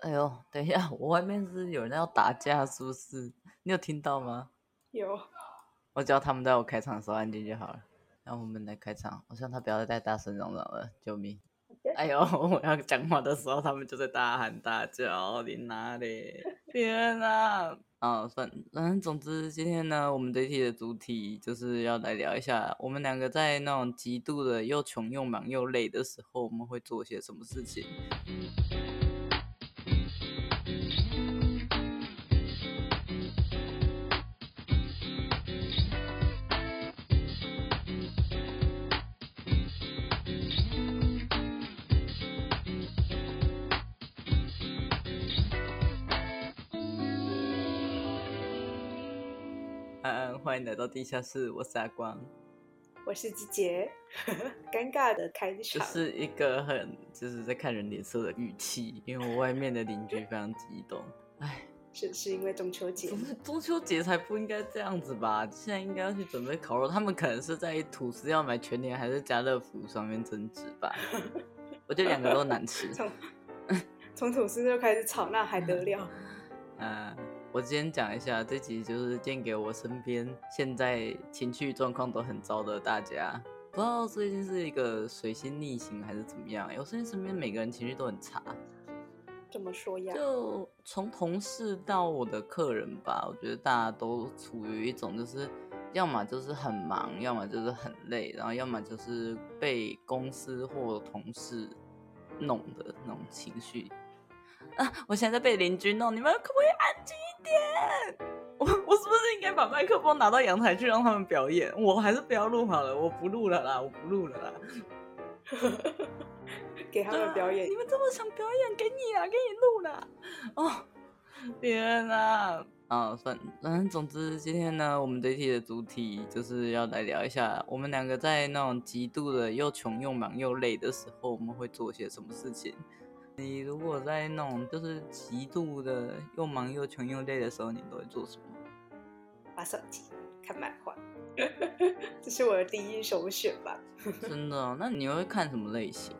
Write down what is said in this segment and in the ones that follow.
哎呦，等一下，我外面是有人要打架，是不是？你有听到吗？有。我只要他们在我开场的时候安静就好了。让我们来开场，我希望他不要再大声嚷嚷了，救命.哎呦，我要讲话的时候，他们就在大喊大叫，你哪里？天啊！啊，反正总之，今天呢，我们这一期的主题就是要来聊一下，我们两个在那种极度的又穷又忙又累的时候，我们会做些什么事情。欢迎来到地下室，我是阿光，我是季杰，尴尬的开场，就是一个很就是在看人脸色的语气，因为我外面的邻居非常激动，哎，是是因为中秋节？中秋节才不应该这样子吧？现在应该要去准备烤肉，他们可能是在吐司要买全年还是家乐福上面争执吧？我觉得两个都难吃，从从吐司就开始吵，那还得了？嗯。我今天讲一下，这集就是献给我身边现在情绪状况都很糟的大家。不知道最近是一个水星逆行还是怎么样？我最近身边每个人情绪都很差。怎么说呀？就从同事到我的客人吧，我觉得大家都处于一种就是，要么就是很忙，要么就是很累，然后要么就是被公司或同事弄的那种情绪。啊！我现在在被邻居弄，你们可不可以安静一点？我我是不是应该把麦克风拿到阳台去让他们表演？我还是不要录好了，我不录了啦，我不录了啦。给他们表演，啊，你们这么想表演，给你啊，给你录啦。哦，天啊！啊，反反正总之，今天呢，我们这一期的主题就是要来聊一下，我们两个在那种极度的又穷又忙又累的时候，我们会做些什么事情。你如果在那种就是极度的又忙又穷又累的时候，你都会做什么？玩手机、看漫画，这是我的第一首选吧。真的哦？那你会看什么类型？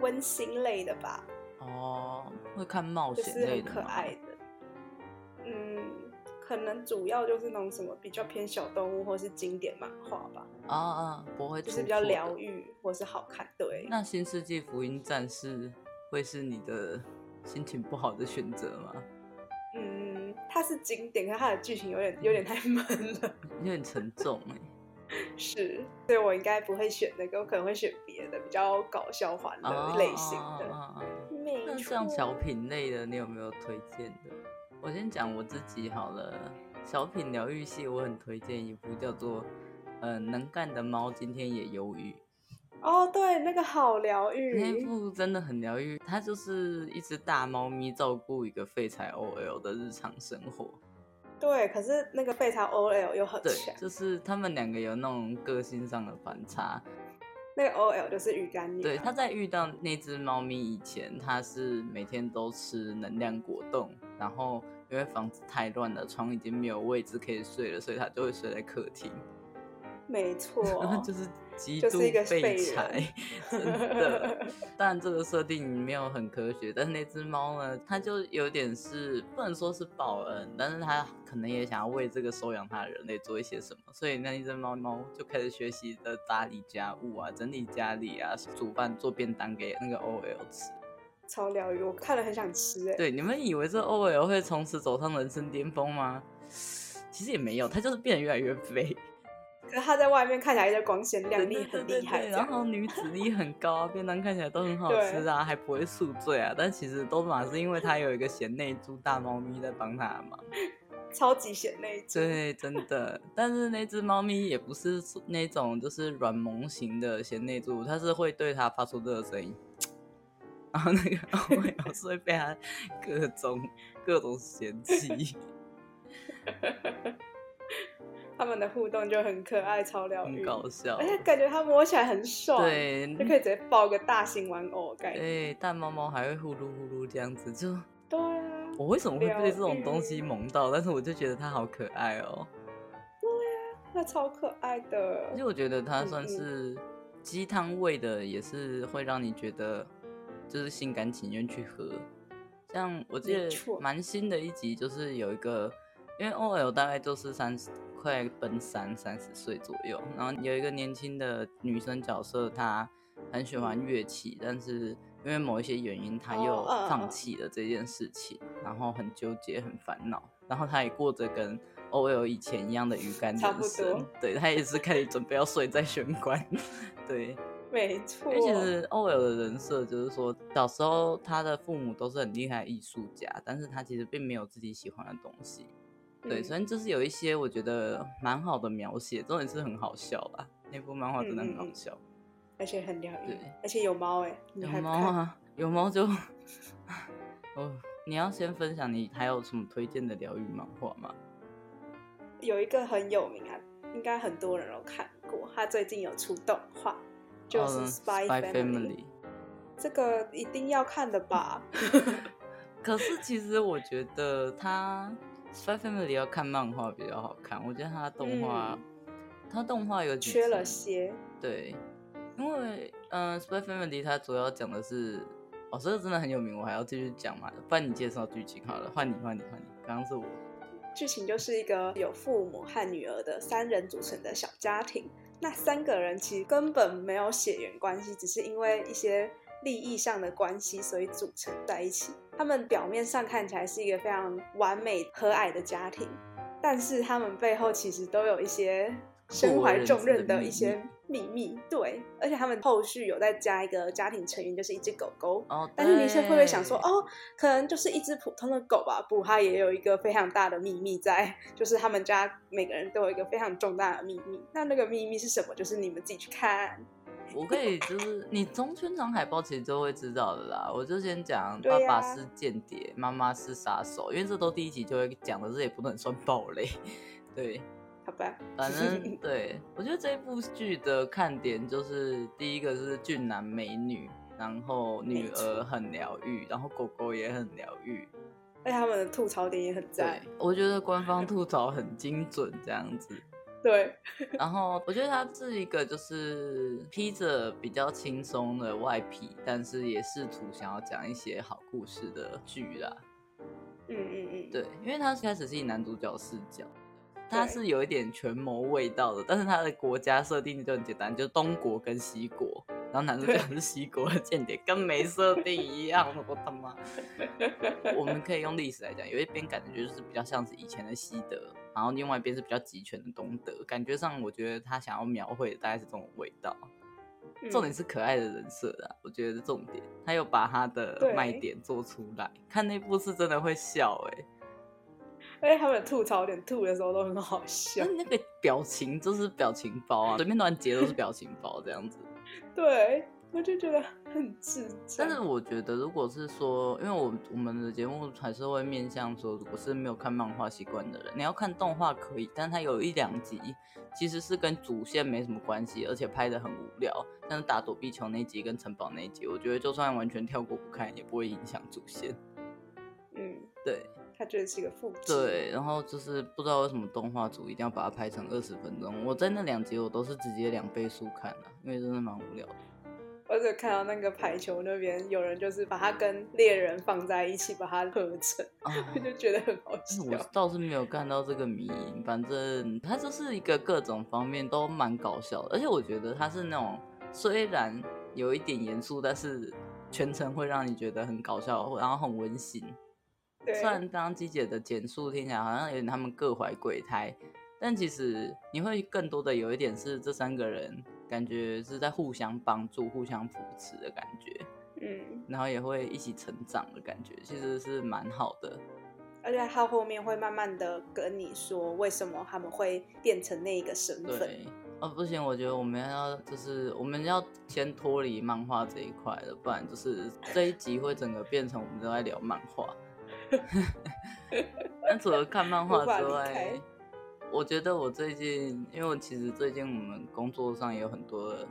温馨类的吧。哦，会看冒险类的？就是很可爱的。嗯，可能主要就是那种什么比较偏小动物或是经典漫画吧。啊啊，不会，就是比较疗愈或是好看。对。那《新世纪福音战士》会是你的心情不好的选择吗？嗯，它是经典，可它的剧情有点有点太闷了，有点沉重哎。是，所以我应该不会选那个，我可能会选别的比较搞笑欢乐类型的。哦、那像小品类的，你有没有推荐的？我先讲我自己好了。小品疗愈系，我很推荐一部叫做《呃能干的猫今天也忧郁》。哦，对，那个好疗愈，那部真的很疗愈。它就是一只大猫咪照顾一个废柴 OL 的日常生活。对，可是那个废柴 OL 又很强，就是他们两个有那种个性上的反差。那个 OL 就是鱼干女。对，他在遇到那只猫咪以前，他是每天都吃能量果冻，然后因为房子太乱了，床已经没有位置可以睡了，所以他就会睡在客厅。没错，就是极度废柴，真的。当然，这个设定没有很科学，但是那只猫呢，它就有点是不能说是报恩，但是它可能也想要为这个收养它的人类做一些什么，所以那一只猫猫就开始学习的打理家务啊，整理家里啊，煮饭做便当给那个 OL 吃，超疗愈，我看了很想吃哎。对，你们以为这 OL 会从此走上人生巅峰吗？其实也没有，它就是变得越来越肥。可是他在外面看起来就光鲜亮丽，很厉害，然后女子力很高啊，便当看起来都很好吃啊，还不会宿醉啊。但其实都嘛是因为他有一个贤内助大猫咪在帮他忙，超级贤内助。对，真的。但是那只猫咪也不是那种就是软萌型的贤内助，它是会对它发出这个声音，然后那个我 有时会被它各种各种嫌弃。他们的互动就很可爱，超疗愈，很搞笑，而且感觉它摸起来很爽，对，就可以直接抱个大型玩偶，感觉。对，但猫猫还会呼噜呼噜这样子，就对啊。我为什么会被这种东西萌到？但是我就觉得它好可爱哦。对啊，它超可爱的。而且我觉得它算是鸡汤味的，也是会让你觉得就是心甘情愿去喝。像我记得蛮新的一集，就是有一个，因为 OL 大概就是三十快奔三三十岁左右，然后有一个年轻的女生角色，她很喜欢乐器，但是因为某一些原因，她又放弃了这件事情，然后很纠结，很烦恼，然后她也过着跟 OL 以前一样的鱼竿人生，对，她也是开始准备要睡在玄关，对。没错，其实 OL 的人设就是说，小时候他的父母都是很厉害的艺术家，但是他其实并没有自己喜欢的东西。对，所以就是有一些我觉得蛮好的描写，重点是很好笑吧。那部漫画真的很好笑，嗯、而且很疗愈。对，而且有猫哎，有猫啊，有猫就哦。你要先分享你还有什么推荐的疗愈漫画吗？有一个很有名啊，应该很多人都看过，他最近有出动画。就是 Spy Family，, Spy Family 这个一定要看的吧？可是其实我觉得他 Spy Family 要看漫画比较好看，我觉得他动画，他、嗯、动画有缺了些。对，因为嗯、呃、Spy Family 它主要讲的是，哦，这个真的很有名，我还要继续讲嘛？不然你介绍剧情好了，换你，换你，换你。刚刚是我。剧情就是一个有父母和女儿的三人组成的小家庭。那三个人其实根本没有血缘关系，只是因为一些利益上的关系，所以组成在一起。他们表面上看起来是一个非常完美和蔼的家庭，但是他们背后其实都有一些身怀重任的一些。秘密对，而且他们后续有再加一个家庭成员，就是一只狗狗。哦，但是你现在会不会想说，哦，可能就是一只普通的狗吧？不，它也有一个非常大的秘密在，就是他们家每个人都有一个非常重大的秘密。那那个秘密是什么？就是你们自己去看。我可以，就是你从宣传海报其实就会知道的啦。我就先讲，爸爸是间谍，妈妈是杀手，因为这都第一集就会讲的，这也不能算暴雷，对。好吧反正对，我觉得这部剧的看点就是第一个是俊男美女，然后女儿很疗愈，然后狗狗也很疗愈，而且他们的吐槽点也很赞。我觉得官方吐槽很精准，这样子。对，然后我觉得他是一个就是披着比较轻松的外皮，但是也试图想要讲一些好故事的剧啦。嗯嗯嗯，对，因为它开始是以男主角视角。他是有一点权谋味道的，但是他的国家设定就很简单，就是东国跟西国，然后男主角是西国的间谍，跟没设定一样。我他妈！我们可以用历史来讲，有一边感觉就是比较像是以前的西德，然后另外一边是比较集权的东德。感觉上，我觉得他想要描绘的大概是这种味道。重点是可爱的人设啊，我觉得是重点。他又把他的卖点做出来，看那部是真的会笑哎、欸。哎，他们吐槽点吐的时候都很好笑，那个表情就是表情包啊，随便乱截都是表情包这样子。对，我就觉得很智障。但是我觉得，如果是说，因为我我们的节目还是会面向说，如果是没有看漫画习惯的人，你要看动画可以，但它有一两集其实是跟主线没什么关系，而且拍的很无聊，但是打躲避球那集跟城堡那集，我觉得就算完全跳过不看，也不会影响主线。嗯，对。他觉得是一个复制。对，然后就是不知道为什么动画组一定要把它拍成二十分钟。我在那两集我都是直接两倍速看的，因为真的蛮无聊的。我只看到那个排球那边有人就是把它跟猎人放在一起，把它合成，我、啊、就觉得很好笑。我倒是没有看到这个迷因，反正它就是一个各种方面都蛮搞笑的，而且我觉得它是那种虽然有一点严肃，但是全程会让你觉得很搞笑，然后很温馨。虽然刚刚鸡姐的简述听起来好像有点他们各怀鬼胎，但其实你会更多的有一点是这三个人感觉是在互相帮助、互相扶持的感觉，嗯，然后也会一起成长的感觉，其实是蛮好的。而且他后面会慢慢的跟你说为什么他们会变成那一个身份。对，哦不行，我觉得我们要就是我们要先脱离漫画这一块了，不然就是这一集会整个变成我们都在聊漫画。那除了看漫画之外，我觉得我最近，因为其实最近我们工作上也有很多的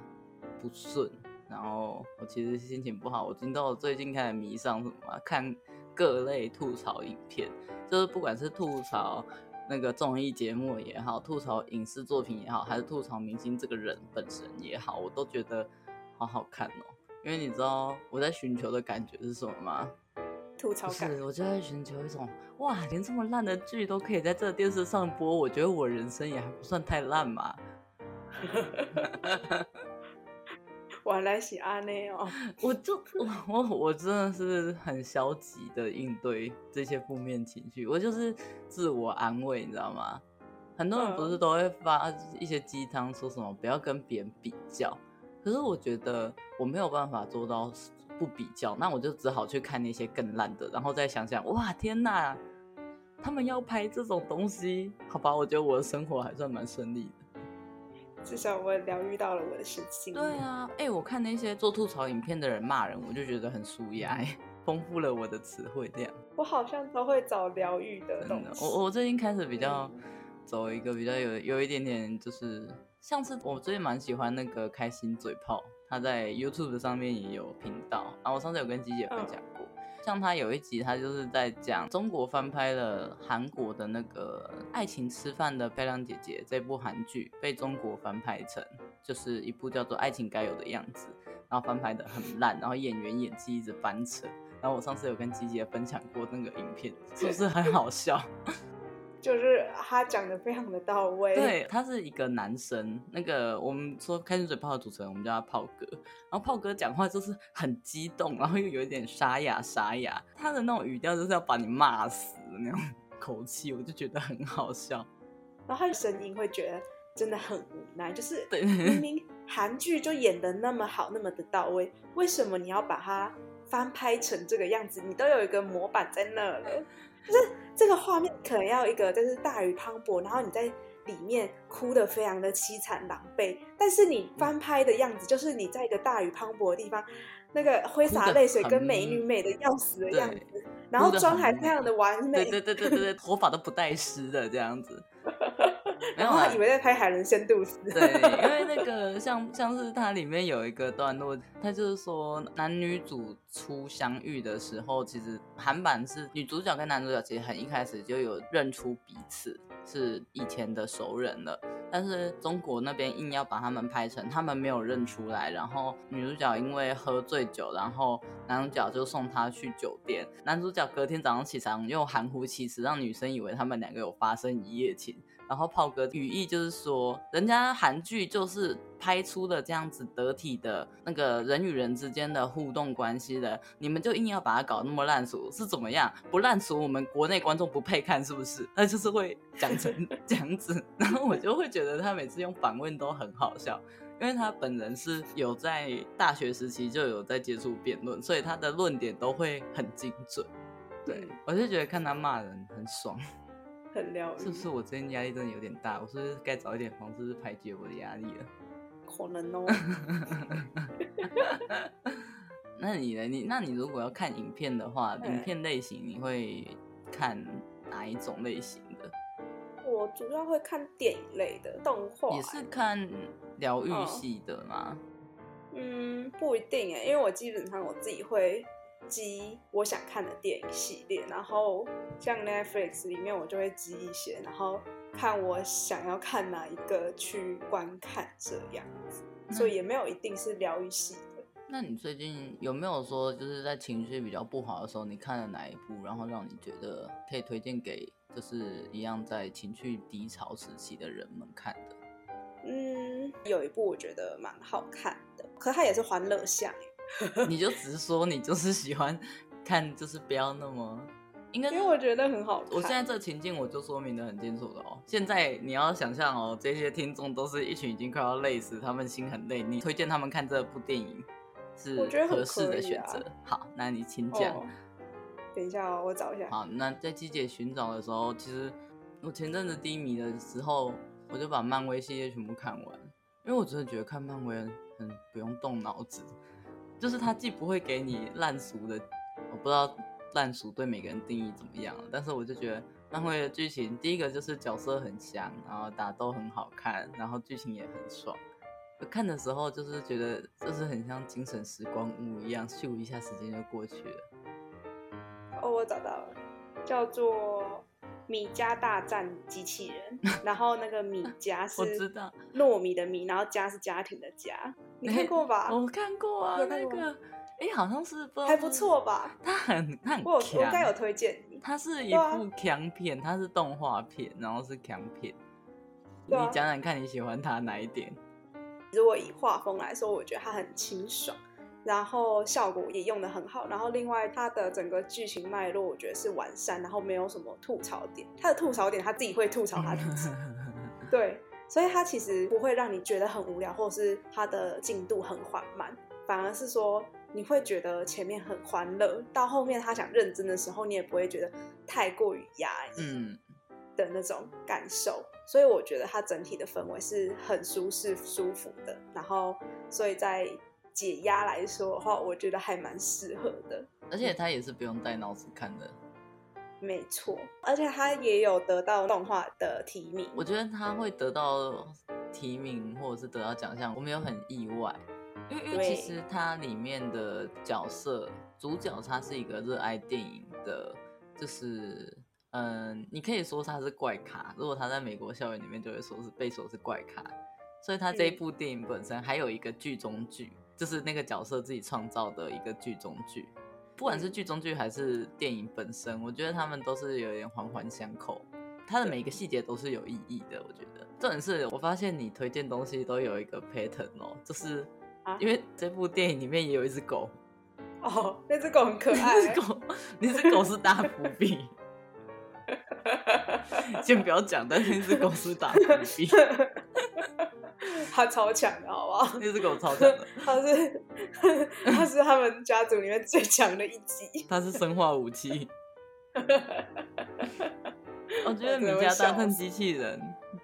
不顺，然后我其实心情不好。我听到最近开始迷上什么，看各类吐槽影片，就是不管是吐槽那个综艺节目也好，吐槽影视作品也好，还是吐槽明星这个人本身也好，我都觉得好好看哦。因为你知道我在寻求的感觉是什么吗？吐槽感。是，我就在寻求一种哇，连这么烂的剧都可以在这个电视上播，我觉得我人生也还不算太烂嘛。我来喜阿内哦，我就我我我真的是很消极的应对这些负面情绪，我就是自我安慰，你知道吗？很多人不是都会发一些鸡汤，说什么不要跟别人比较，可是我觉得我没有办法做到不比较，那我就只好去看那些更烂的，然后再想想，哇，天哪，他们要拍这种东西，好吧，我觉得我的生活还算蛮顺利的。至少我疗愈到了我的心情。对啊，哎、欸，我看那些做吐槽影片的人骂人，我就觉得很舒压，丰富了我的词汇量。我好像都会找疗愈的东西。我我最近开始比较走一个比较有有一点点，就是上次我最近蛮喜欢那个开心嘴炮，他在 YouTube 上面也有频道，然后我上次有跟吉姐分享过。像他有一集，他就是在讲中国翻拍了韩国的那个《爱情吃饭的漂亮姐姐》这部韩剧，被中国翻拍成就是一部叫做《爱情该有的样子》，然后翻拍的很烂，然后演员演技一直翻车。然后我上次有跟吉姐分享过那个影片，是不是很好笑？就是他讲的非常的到位。对，他是一个男生，那个我们说开心嘴炮的主持人，我们叫他炮哥。然后炮哥讲话就是很激动，然后又有一点沙哑沙哑，他的那种语调就是要把你骂死的那种口气，我就觉得很好笑。然后他的声音会觉得真的很无奈，就是明明韩剧就演的那么好，那么的到位，为什么你要把它翻拍成这个样子？你都有一个模板在那了。就是这个画面可能要一个，就是大雨磅礴，然后你在里面哭的非常的凄惨狼狈。但是你翻拍的样子，就是你在一个大雨磅礴的地方，那个挥洒泪水跟美女美的要死的样子，然后妆还非常的完美，对对对对对，头发都不带湿的这样子。然后他以为在拍海伦仙度斯。对，因为那个像像是它里面有一个段落，它就是说男女主初相遇的时候，其实韩版是女主角跟男主角其实很一开始就有认出彼此是以前的熟人了，但是中国那边硬要把他们拍成他们没有认出来，然后女主角因为喝醉酒，然后男主角就送她去酒店，男主角隔天早上起床又含糊其辞，让女生以为他们两个有发生一夜情。然后炮哥语意就是说，人家韩剧就是拍出了这样子得体的那个人与人之间的互动关系的，你们就硬要把它搞那么烂俗，是怎么样？不烂俗，我们国内观众不配看，是不是？那就是会讲成 这样子，然后我就会觉得他每次用反问都很好笑，因为他本人是有在大学时期就有在接触辩论，所以他的论点都会很精准。对，我就觉得看他骂人很爽。很疗愈，是不是我最近压力真的有点大？我是不是该找一点方式排解我的压力了？可能哦。那你呢？你那你如果要看影片的话，影片类型你会看哪一种类型的？我主要会看电影类的动画，也是看疗愈系的吗？嗯，不一定哎，因为我基本上我自己会。积我想看的电影系列，然后像 Netflix 里面我就会积一些，然后看我想要看哪一个去观看这样子，所以也没有一定是疗愈系的。那你最近有没有说就是在情绪比较不好的时候，你看了哪一部，然后让你觉得可以推荐给就是一样在情绪低潮时期的人们看的？嗯，有一部我觉得蛮好看的，可它也是欢乐向。你就只是说你就是喜欢看，就是不要那么，应该因为我觉得很好看。我现在这情境我就说明得很清楚了哦。现在你要想象哦，这些听众都是一群已经快要累死，他们心很累。你推荐他们看这部电影是合适的选择。啊、好，那你请讲。哦、等一下哦，我找一下。好，那在季姐寻找的时候，其实我前阵子低迷的时候，我就把漫威系列全部看完，因为我真的觉得看漫威很不用动脑子。就是它既不会给你烂俗的，我不知道烂俗对每个人定义怎么样，但是我就觉得漫威的剧情，第一个就是角色很强，然后打斗很好看，然后剧情也很爽。看的时候就是觉得就是很像精神时光屋一样，咻一下时间就过去了。哦，我找到了，叫做。米家大战机器人，然后那个米家 是糯米的米，然后家是家庭的家，你看过吧？我看过啊，那个哎、欸，好像是不还不错吧？它很它很我我应该有推荐你。它是一部强片，它是动画片，然后是强片。你讲讲看你喜欢它哪一点？如果以画风来说，我觉得它很清爽，然后效果也用的很好，然后另外它的整个剧情脉络我觉得是完善，然后没有什么吐槽点。它的吐槽点他自己会吐槽他自己，对，所以它其实不会让你觉得很无聊，或者是它的进度很缓慢，反而是说你会觉得前面很欢乐，到后面他想认真的时候，你也不会觉得太过于压抑的那种感受。所以我觉得它整体的氛围是很舒适、舒服的。然后，所以在解压来说的话，我觉得还蛮适合的。而且它也是不用带脑子看的。没错，而且他也有得到动画的提名。我觉得他会得到提名或者是得到奖项，我没有很意外。因为因为其实它里面的角色主角他是一个热爱电影的，就是。嗯，你可以说他是怪咖。如果他在美国校园里面，就会说是被说是怪咖。所以他这一部电影本身还有一个剧中剧，就是那个角色自己创造的一个剧中剧。不管是剧中剧还是电影本身，我觉得他们都是有点环环相扣。它的每一个细节都是有意义的。我觉得重点是我发现你推荐东西都有一个 pattern 哦，就是因为这部电影里面也有一只狗。哦，那只狗很可 爱。那只狗，那只狗是大伏笔。先不要讲，但是那只狗是大伏笔，他超强的，好不好？那只狗超强的，他是 他是他们家族里面最强的一级，他是生化武器。我觉得米家大圣机器人，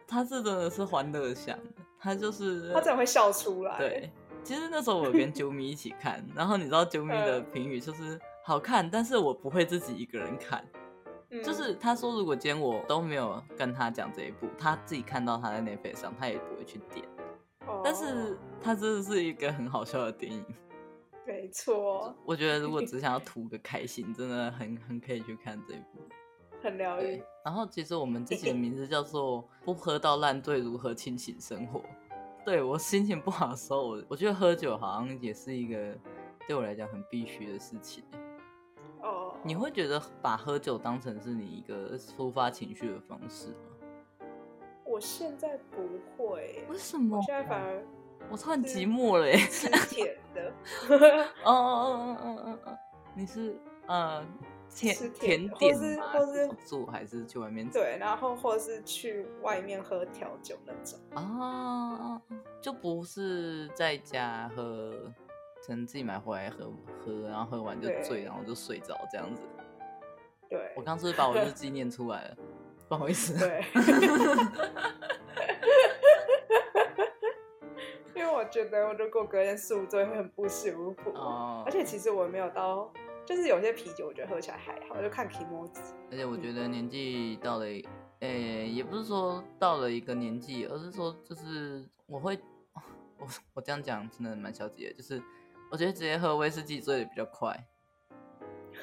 他是真的是欢乐向，他就是他真的会笑出来。对，其实那时候我跟九米一起看，然后你知道九米的评语就是好看，但是我不会自己一个人看。就是他说，如果今天我都没有跟他讲这一部，他自己看到他在 Netflix 上，他也不会去点。Oh. 但是他真的是一个很好笑的电影。没错，我觉得如果 只想要图个开心，真的很很可以去看这一部，很疗愈。然后其实我们自己的名字叫做《不喝到烂醉如何清醒生活》。对，我心情不好的时候，我我觉得喝酒好像也是一个对我来讲很必须的事情。你会觉得把喝酒当成是你一个抒发情绪的方式吗？我现在不会。为什么？我现在反而我突然寂寞了耶。吃 甜的。哦哦哦哦哦哦！你是呃甜甜点吗？或是住还是去外面？对，然后或是去外面喝调酒那种。啊，就不是在家喝。可能自己买回来喝喝，然后喝完就醉，然后就睡着这样子。对，我刚是不是把我日记念出来了？不好意思。对。因为我觉得，我如果隔天宿醉会很不舒服。哦。而且其实我没有到，就是有些啤酒我觉得喝起来还好，就看気持ち。而且我觉得年纪到了，诶、也不是说到了一个年纪，而是说就是我会，我我这样讲真的蛮消极的，就是。我觉得直接喝威士忌醉的比较快，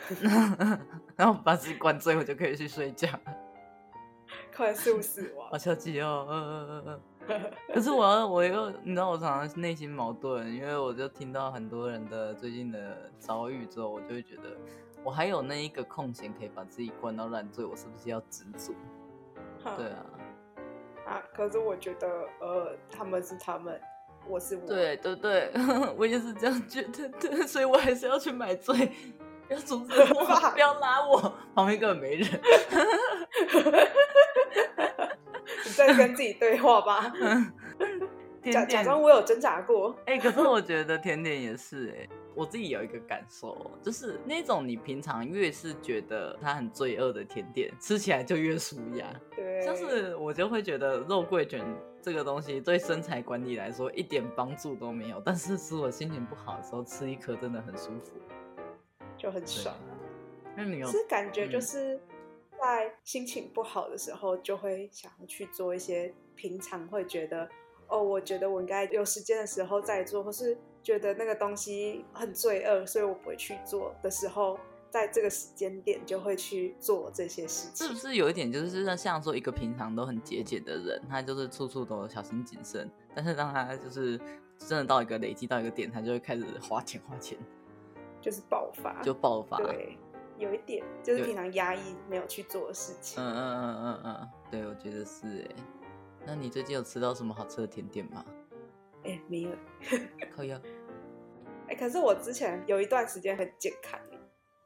然后把自己灌醉，我就可以去睡觉，快速死亡。好消极哦，嗯嗯嗯嗯。可是我要，我又，你知道，我常常内心矛盾，因为我就听到很多人的最近的遭遇之后，我就会觉得，我还有那一个空闲可以把自己灌到烂醉，我是不是要知足？对啊。啊，可是我觉得，呃，他们是他们。我是我，对对对，我也是这样觉得，对，所以我还是要去买醉，要阻止我，不要拉我，旁边根本没人。你在跟自己对话吧？假假装我有挣扎过。哎、欸，可是我觉得甜点也是哎、欸，我自己有一个感受，就是那种你平常越是觉得它很罪恶的甜点，吃起来就越舒压。对，像是我就会觉得肉桂卷。这个东西对身材管理来说一点帮助都没有，但是是我心情不好的时候吃一颗真的很舒服，就很爽。那你有？是感觉就是在心情不好的时候，就会想要去做一些平常会觉得哦，我觉得我应该有时间的时候再做，或是觉得那个东西很罪恶，所以我不会去做的时候。在这个时间点就会去做这些事情，是不是有一点就是像说一个平常都很节俭的人，他就是处处都小心谨慎，但是当他就是真的到一个累积到一个点，他就会开始花钱花钱，就是爆发，就爆发。对，有一点就是平常压抑没有去做的事情。嗯嗯嗯嗯嗯，对，我觉得是哎。那你最近有吃到什么好吃的甜点吗？哎，没有。可以啊。哎，可是我之前有一段时间很健康，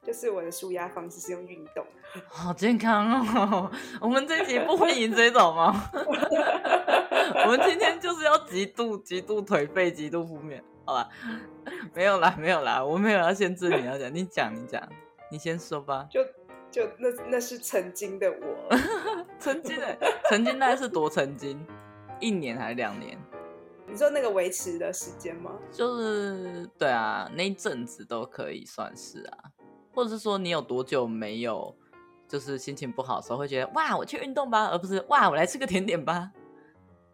就是我的舒压方式是用运动。好健康哦！我们这一集不欢迎这种吗？我们今天就是要极度极度颓废，极度负面。好吧，没有啦，没有啦，我没有要限制你要讲，你讲，你讲，你先说吧。就就那那是曾经的我，曾经的 曾经大概是多曾经，一年还是两年？你说那个维持的时间吗？就是对啊，那一阵子都可以算是啊，或者是说你有多久没有，就是心情不好的时候会觉得哇，我去运动吧，而不是哇，我来吃个甜点吧。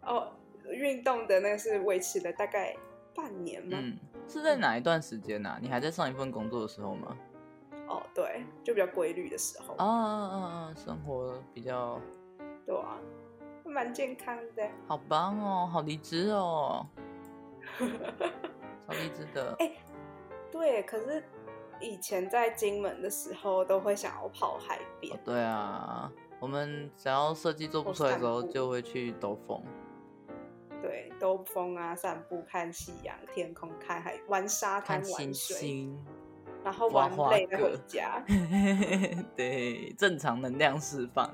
哦，运动的那个是维持了大概。半年吗？嗯，是在哪一段时间呢、啊？你还在上一份工作的时候吗？哦，对，就比较规律的时候。哦哦哦，生活比较，对啊，蛮健康的。好棒哦，好励志哦，超励志的。哎、欸，对，可是以前在金门的时候，都会想要跑海边、哦。对啊，我们只要设计做不出来的时候，就会去兜风。对，兜风啊，散步，看夕阳，天空，看海，玩沙滩，玩水，然后玩累了回家。对，正常能量释放。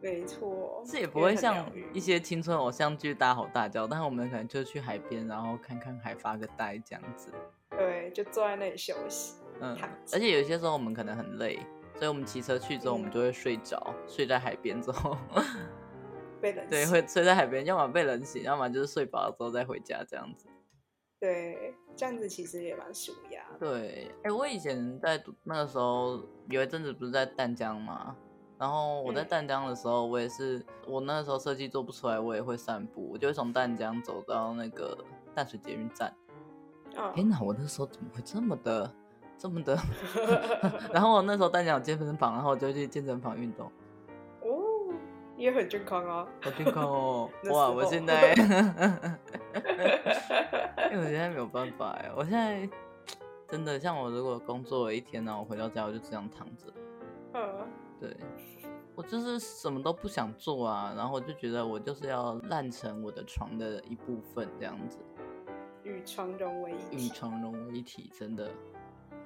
没错，这也不会像一些青春偶像剧大吼大叫，但是我们可能就去海边，然后看看海，发个呆这样子。对，就坐在那里休息。嗯，而且有些时候我们可能很累，所以我们骑车去之后，我们就会睡着，嗯、睡在海边之后。被冷 对，会睡在海边，要么被冷醒，要么就是睡饱了之后再回家这样子。对，这样子其实也蛮舒压。对，哎、欸，我以前在读那个时候有一阵子不是在淡江嘛？然后我在淡江的时候，我也是，嗯、我那个时候设计做不出来，我也会散步，我就会从淡江走到那个淡水捷运站。哦，天哪，我那时候怎么会这么的，这么的？然后我那时候淡江有健身房，然后我就去健身房运动。也很健康啊，好健康哦！哇，我现在，因为我现在没有办法哎，我现在真的像我如果工作了一天呢，我回到家我就这样躺着，嗯，对，我就是什么都不想做啊，然后我就觉得我就是要烂成我的床的一部分这样子，与床融为一体，与床融为一体，真的。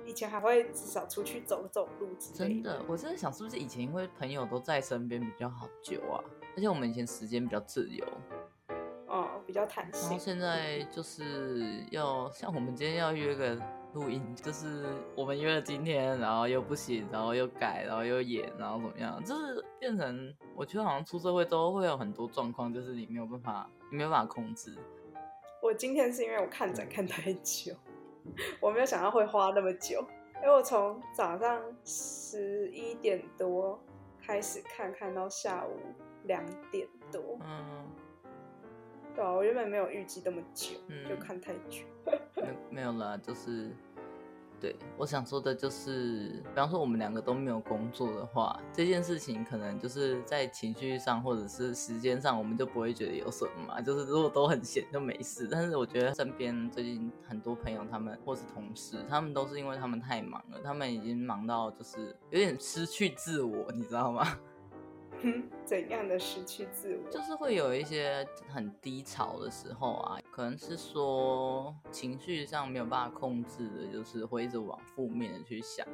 以前还会至少出去走走路之类的。真的，我真的想是不是以前因为朋友都在身边比较好久啊，而且我们以前时间比较自由，哦，比较弹性。然后现在就是要像我们今天要约个录音，就是我们约了今天，然后又不行，然后又改，然后又演，然后怎么样，就是变成我觉得好像出社会之后会有很多状况，就是你没有办法，你没有办法控制。我今天是因为我看展看太久。我没有想到会花那么久，因为我从早上十一点多开始看，看到下午两点多。嗯，对啊，我原本没有预计那么久，嗯、就看太久。没没有啦，就是。对，我想说的就是，比方说我们两个都没有工作的话，这件事情可能就是在情绪上或者是时间上，我们就不会觉得有什么嘛。就是如果都很闲就没事，但是我觉得身边最近很多朋友他们或是同事，他们都是因为他们太忙了，他们已经忙到就是有点失去自我，你知道吗？怎样的失去自我？就是会有一些很低潮的时候啊，可能是说情绪上没有办法控制的，就是会一直往负面的去想。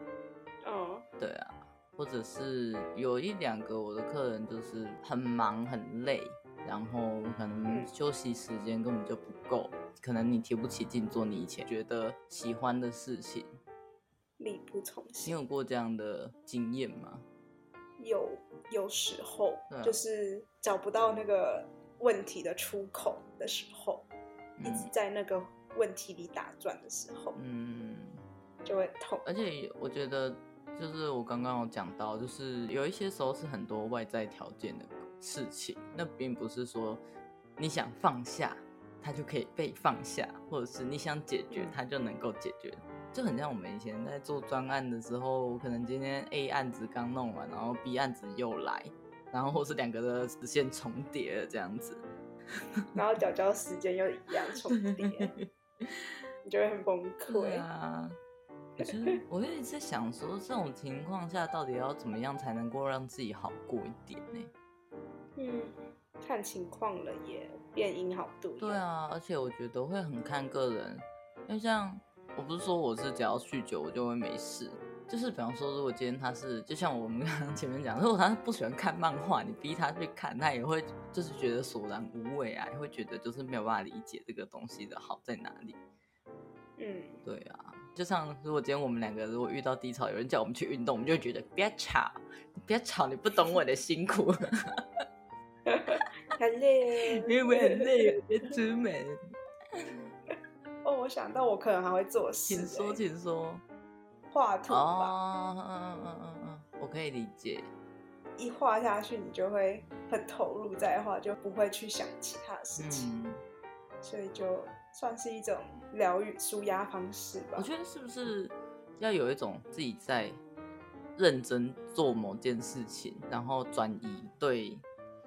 哦，对啊，或者是有一两个我的客人就是很忙很累，然后可能休息时间根本就不够，可能你提不起劲做你以前觉得喜欢的事情，力不从心。你有过这样的经验吗？有。有时候就是找不到那个问题的出口的时候，嗯、一直在那个问题里打转的时候，嗯，就会痛。而且我觉得，就是我刚刚有讲到，就是有一些时候是很多外在条件的事情，那并不是说你想放下，它就可以被放下，或者是你想解决，它就能够解决。就很像我们以前在做专案的时候，可能今天 A 案子刚弄完，然后 B 案子又来，然后或是两个的时间重叠了这样子，然后角角时间又一样重叠，你就会很崩溃啊。我一直在想说，这种情况下到底要怎么样才能够让自己好过一点呢？嗯，看情况了耶，变因好度。对啊，而且我觉得会很看个人，因为像我不是说我是只要酗酒我就会没事，就是比方说如果今天他是就像我们刚刚前面讲，如果他不喜欢看漫画，你逼他去看，他也会就是觉得索然无味啊，也会觉得就是没有办法理解这个东西的好在哪里。嗯，对啊。就像如果今天我们两个如果遇到低潮，有人叫我们去运动，我们就会觉得不要吵，不要吵，你不懂我的辛苦，很累，因为很累，别出门。哦，我想到我可能还会做事，请说，请说，画图吧。哦，嗯嗯嗯嗯嗯，我可以理解。一画下去，你就会很投入在画，就不会去想其他事情，嗯、所以就算是一种。疗愈、舒压方式吧。我觉得是不是要有一种自己在认真做某件事情，然后转移对，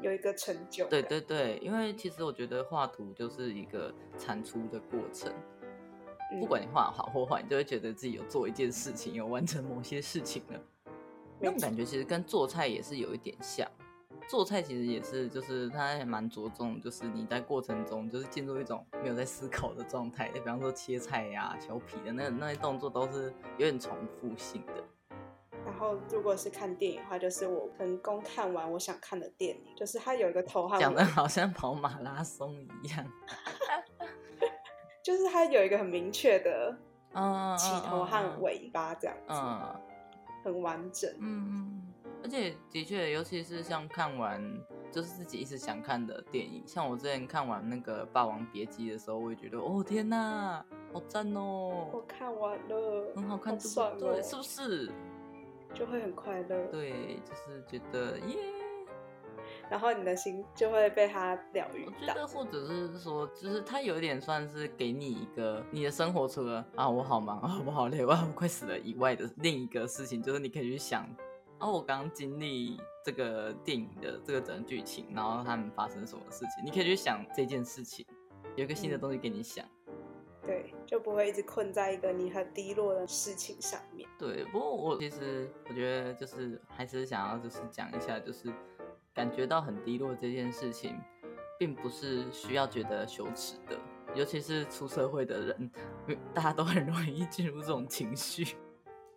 有一个成就。对对对，因为其实我觉得画图就是一个产出的过程，嗯、不管你画好或坏，你就会觉得自己有做一件事情，有完成某些事情了。那种感觉其实跟做菜也是有一点像。做菜其实也是，就是它还蛮着重，就是你在过程中就是进入一种没有在思考的状态。比方说切菜呀、啊、削皮的那那些动作都是有点重复性的。然后如果是看电影的话，就是我成功看完我想看的电影，就是它有一个头号，讲的好像跑马拉松一样，就是它有一个很明确的嗯起头和尾巴这样子，嗯，很完整，嗯。而且的确，尤其是像看完就是自己一直想看的电影，像我之前看完那个《霸王别姬》的时候，我也觉得哦天哪，好赞哦！我看完了，很好看，对不对？是不是？就会很快乐。对，就是觉得耶，然后你的心就会被他疗愈。我觉得，或者是说，就是他有点算是给你一个你的生活除了啊我好忙啊我好累我好快死了以外的另一个事情，就是你可以去想。然后我刚经历这个电影的这个整个剧情，然后他们发生什么事情，你可以去想这件事情，有一个新的东西给你想，对，就不会一直困在一个你很低落的事情上面。对，不过我其实我觉得就是还是想要就是讲一下，就是感觉到很低落这件事情，并不是需要觉得羞耻的，尤其是出社会的人，大家都很容易进入这种情绪。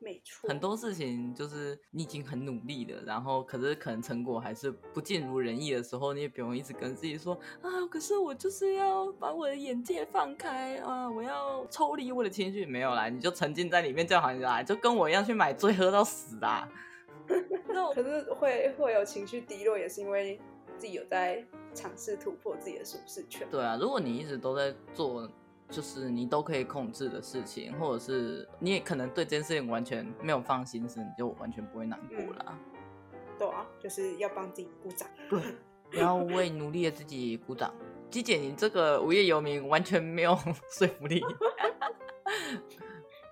没错，很多事情就是你已经很努力了，然后可是可能成果还是不尽如人意的时候，你也不用一直跟自己说啊，可是我就是要把我的眼界放开啊，我要抽离我的情绪，没有啦，你就沉浸在里面就好啦，就跟我一样去买醉喝到死啦。那可是会会有情绪低落，也是因为自己有在尝试突破自己的舒适圈。对啊，如果你一直都在做。就是你都可以控制的事情，或者是你也可能对这件事情完全没有放心思，你就完全不会难过啦。嗯、对啊，就是要帮自己鼓掌，对，然后为努力的自己鼓掌。鸡姐，你这个无业游民完全没有 说服力。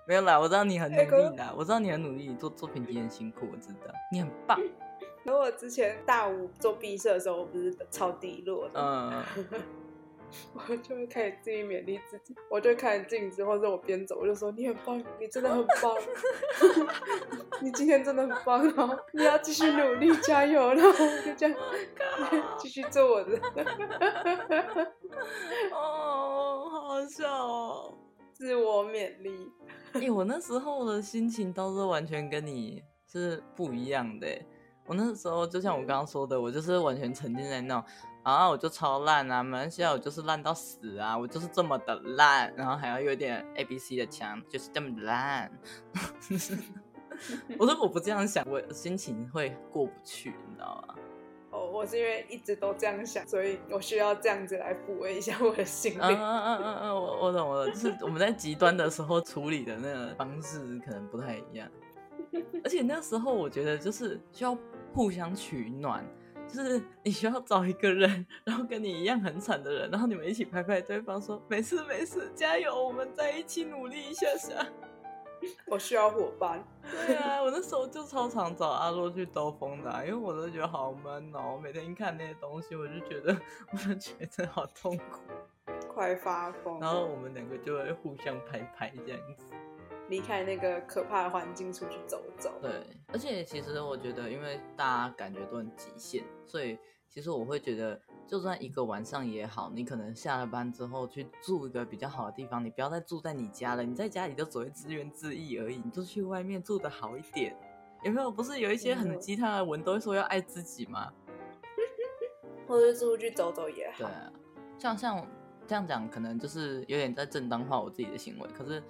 没有啦，我知道你很努力的，我知道你很努力，做作品集很辛苦，我知道你很棒。然后我之前大五做毕设的时候，我不是超低落的。嗯。我就会开始自己勉励自己，我就会看镜子，或者我边走，我就说你很棒，你真的很棒，你今天真的很棒哦，你要继续努力，加油，然后我就这样继续做我的。哦，好好笑哦，自我勉励。哎、欸，我那时候的心情倒是完全跟你是不一样的。我那时候就像我刚刚说的，我就是完全沉浸在那种。啊我就超烂啊，没关系啊，我就是烂到死啊，我就是这么的烂，然后还要有点 A B C 的腔，就是这么烂。我说我不这样想，我心情会过不去，你知道吗？哦，我是因为一直都这样想，所以我需要这样子来抚慰一下我的心灵。嗯嗯嗯嗯，我我懂，了，就是我们在极端的时候处理的那个方式可能不太一样，而且那时候我觉得就是需要互相取暖。就是你需要找一个人，然后跟你一样很惨的人，然后你们一起拍拍对方说，说没事没事，加油，我们在一起努力一下下。我需要伙伴。对啊，我那时候就超常找阿洛去兜风的，因为我都觉得好闷哦，我每天一看那些东西，我就觉得，我就觉得好痛苦，快发疯。然后我们两个就会互相拍拍这样子。离开那个可怕的环境，出去走走。对，而且其实我觉得，因为大家感觉都很极限，所以其实我会觉得，就算一个晚上也好，你可能下了班之后去住一个比较好的地方，你不要再住在你家了，你在家里就只会自怨自艾而已，你就去外面住的好一点。有没有？不是有一些很鸡汤的文都会说要爱自己吗？或者出去走走也好。对啊，像像这样讲，可能就是有点在正当化我自己的行为。可是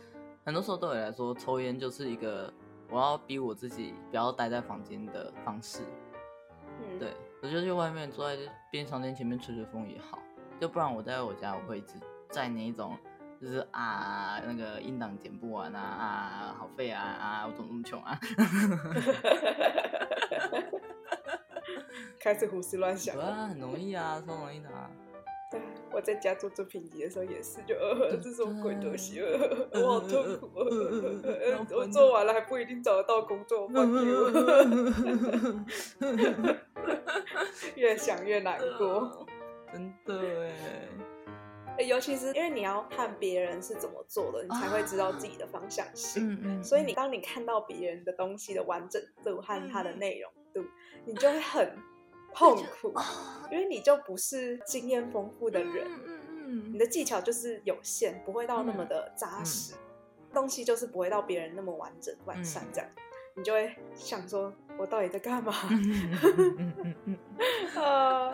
很多时候对我来说，抽烟就是一个我要逼我自己不要待在房间的方式。嗯，对，我就去外面坐在便利商店前面吹吹风也好，就不然我在我家我会一直在那一种。就是啊，那个音档剪不完啊啊，好废啊啊，我怎么那么穷啊？开始胡思乱想。对啊，很容易啊，超容易的啊。对，我在家做作品集的时候也是，就呃，这是什么鬼东西？我好痛苦。我做完了还不一定找得到工作，越想越难过。真的哎。尤其是因为你要看别人是怎么做的，你才会知道自己的方向性。嗯嗯。所以你当你看到别人的东西的完整度和它的内容度，你就会很痛苦，因为你就不是经验丰富的人。嗯嗯。你的技巧就是有限，不会到那么的扎实，东西就是不会到别人那么完整完善这样。你就会想说，我到底在干嘛？呃，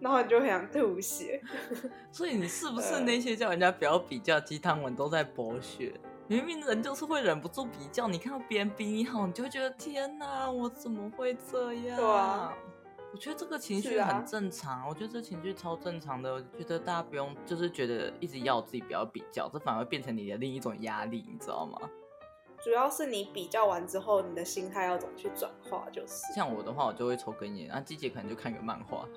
然后你就很想吐血。所以你是不是那些叫人家不要比较鸡汤文都在博学？明明人就是会忍不住比较，你看到别人比你好，你就会觉得天哪，我怎么会这样？对啊，我觉得这个情绪很正常，我觉得这情绪超正常的。我觉得大家不用就是觉得一直要自己不要比较，这反而变成你的另一种压力，你知道吗？主要是你比较完之后，你的心态要怎么去转化？就是像我的话，我就会抽根烟，那季姐可能就看个漫画，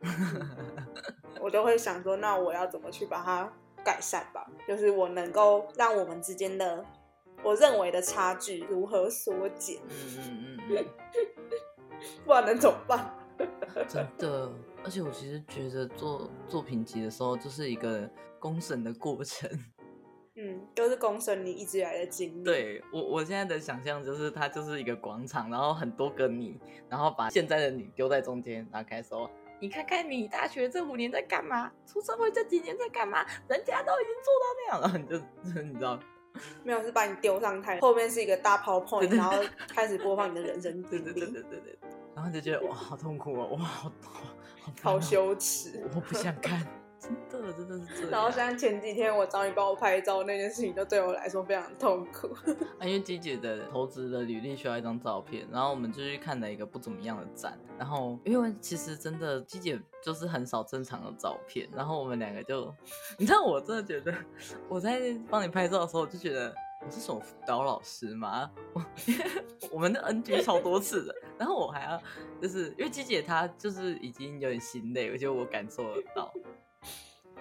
我就会想说，那我要怎么去把它改善吧？就是我能够让我们之间的我认为的差距如何缩减？嗯嗯嗯，不然能怎么办？真的，而且我其实觉得做作品集的时候，就是一个公审的过程。嗯，都是公孙你一直以来的经历。对我，我现在的想象就是，它就是一个广场，然后很多个你，然后把现在的你丢在中间，然后开始说：“你看看你大学这五年在干嘛？出社会这几年在干嘛？人家都已经做到那样了。”你就 你知道，没有是把你丢上台，后面是一个大 PowerPoint，然后开始播放你的人生经历。对对对对对对，然后就觉得哇，好痛苦哦，哇，好好好羞耻，我不想看。真的，真的是这样。然后像前几天我找你帮我拍照那件事情，就对我来说非常痛苦。啊，因为鸡姐的投资的履历需要一张照片，然后我们就去看了一个不怎么样的展。然后因为其实真的鸡姐就是很少正常的照片，然后我们两个就，你知道，我真的觉得我在帮你拍照的时候，我就觉得我是什么辅导老师吗？我 我们的 NG 超多次的，然后我还要就是因为鸡姐她就是已经有点心累，我觉得我感受得到。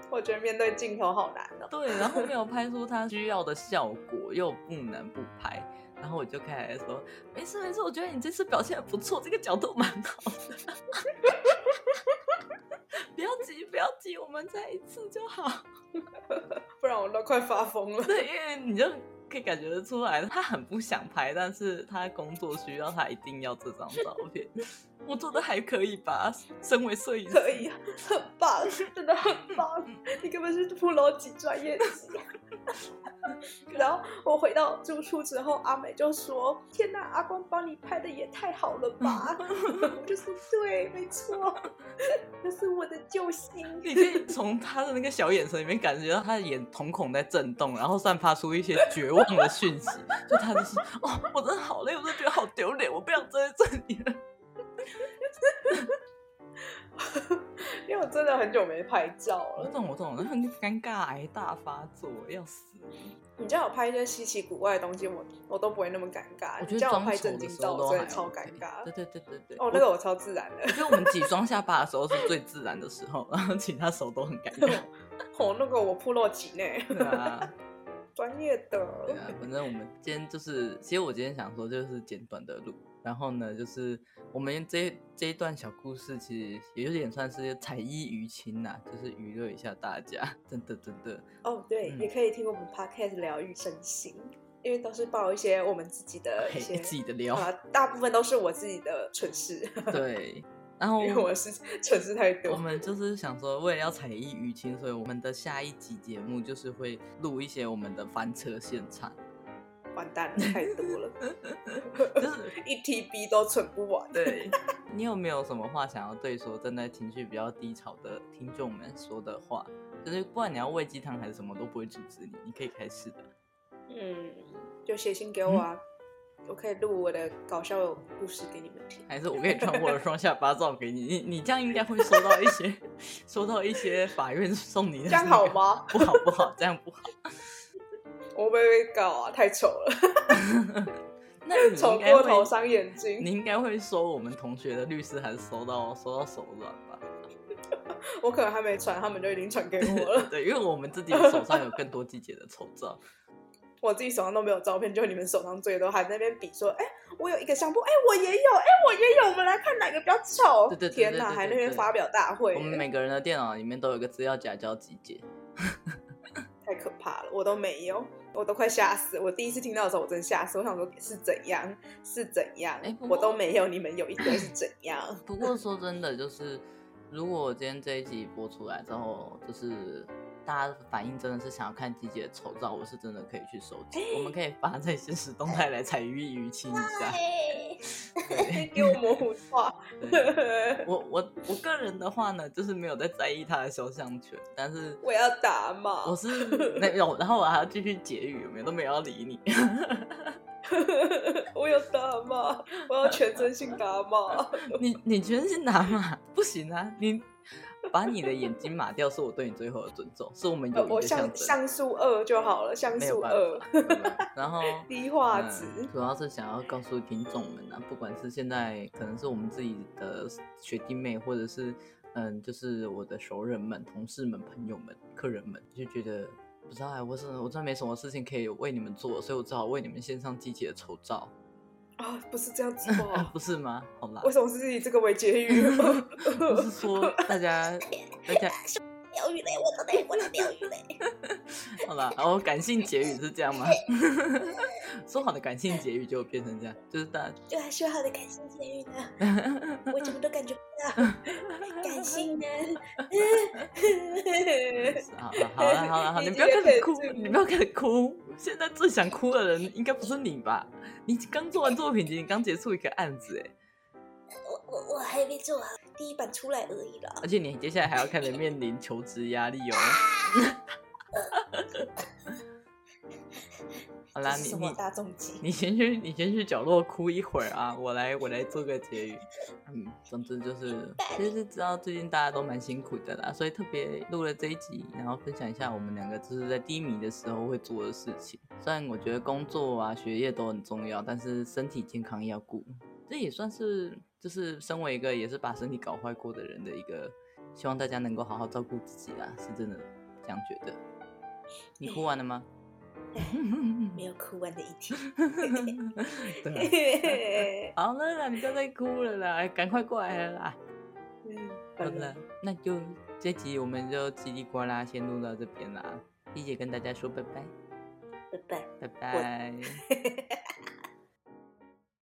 我觉得面对镜头好难哦。对，然后没有拍出他需要的效果，又不能不拍，然后我就开始说：“没事没事，我觉得你这次表现得不错，这个角度蛮好的。不要急不要急，我们再一次就好，不然我都快发疯了。”对，因为你就。可以感觉得出来，他很不想拍，但是他工作需要，他一定要这张照片。我做的还可以吧？身为摄影师，可以啊，很棒，真的很棒。你根本是普罗级专业级。然后我回到住处之后，阿美就说：“天哪，阿光帮你拍的也太好了吧！”我就说：“对，没错，这是我的救星。”你可以从他的那个小眼神里面感觉到他的眼瞳孔在震动，然后散发出一些绝望的讯息。就他就是：“哦，我真的好累，我真的觉得好丢脸，我不想站在这里了。” 因为我真的很久没拍照了，我懂我懂，很尴尬，癌大发作，要死！你叫我拍一些稀奇古怪的东西，我我都不会那么尴尬。我觉得叫我拍正经照，我真的超尴尬。对对对对对，哦，那个我超自然的。我觉得我们挤双下巴的时候是最自然的时候，然后其他时候都很尴尬。哦，那个我铺落挤呢。对啊，专业的。对啊，反正我们今天就是，其实我今天想说就是简短的录。然后呢，就是我们这这一段小故事，其实也有点算是彩衣娱亲呐，就是娱乐一下大家，真的真的。哦，对，嗯、也可以听我们 podcast 疗愈身心。因为都是爆一些我们自己的一些自己的料啊，大部分都是我自己的蠢事。对，然后因为我是蠢事太多。我们就是想说，为了要采艺娱亲，所以我们的下一集节目就是会录一些我们的翻车现场。完蛋了，太多了，就 是 一 TB 都存不完。对，你有没有什么话想要对说正在情绪比较低潮的听众们说的话？就是不管你要喂鸡汤还是什么，都不会阻止你，你可以开始的。嗯，就写信给我啊，嗯、我可以录我的搞笑故事给你们听，还是我可以传我的双下巴照给你？你你这样应该会收到一些，收到一些法院送你的，这样好吗？不好不好，这样不好。我会被告啊，太丑了。那你 丑过头伤眼睛。你应该会收我们同学的律师，还是收到收到手软吧？我可能还没传，他们就已经传给我了。对，因为我们自己手上有更多季节的丑照。我自己手上都没有照片，就你们手上最多，还在那边比说，哎、欸，我有一个相簿，哎、欸，我也有，哎、欸，我也有，我们来看哪个比较丑。对，对天哪，还那边发表大会。我们每个人的电脑里面都有一个资料夹叫季节，太可怕了，我都没有，我都快吓死。我第一次听到的时候，我真吓死。我想说，是怎样？是怎样？哎，我都没有，你们有一个是怎样？不过说真的，就是如果我今天这一集播出来之后，就是。大家反应真的是想要看季节的丑照，我是真的可以去收集。欸、我们可以发在现实动态来采艺娱亲一下。对，给我模糊化。我我我个人的话呢，就是没有在在意他的肖像权，但是我要打码。我是没有，然后我还要继续结语，有没有都没有要理你。我有打码，我要全真性打码。你你全身性打码不行啊，你。把你的眼睛码掉，是我对你最后的尊重，是我们有一个像像素二就好了，像素二。然后低画质，主要是想要告诉听众们啊，不管是现在可能是我们自己的学弟妹，或者是嗯，就是我的熟人们、同事们、朋友们、客人们，就觉得不知道哎，我是我真的没什么事情可以为你们做，所以我只好为你们献上季节的丑照。啊，不是这样子哦？不是吗？好啦，为什么是以这个为结语？不是说大家 大家钓鱼嘞，我的嘞，我的钓鱼嘞。好啦，然后感性结语是这样吗？说好的感性结语就变成这样，就是大家就还说好的感性结语呢？我怎么都感觉不到感性呢？好了好了好了好，你不要开始哭，你不要开始哭。现在最想哭的人应该不是你吧？你刚做完作品集，你刚结束一个案子，哎，我我我还没做完，第一版出来而已啦。而且你接下来还要开始面临求职压力哦。好啦，你你你先去你先去角落哭一会儿啊，我来我来做个结语。嗯，总之就是，其实知道最近大家都蛮辛苦的啦，所以特别录了这一集，然后分享一下我们两个就是在低迷的时候会做的事情。虽然我觉得工作啊学业都很重要，但是身体健康要顾，这也算是就是身为一个也是把身体搞坏过的人的一个，希望大家能够好好照顾自己啦，是真的这样觉得。你哭完了吗？没有哭完的一天。对，好了啦，你不要再哭了啦，赶快过来了啦。嗯，好了，那就这集我们就叽里呱啦先录到这边啦。丽姐跟大家说拜拜，拜拜，拜拜。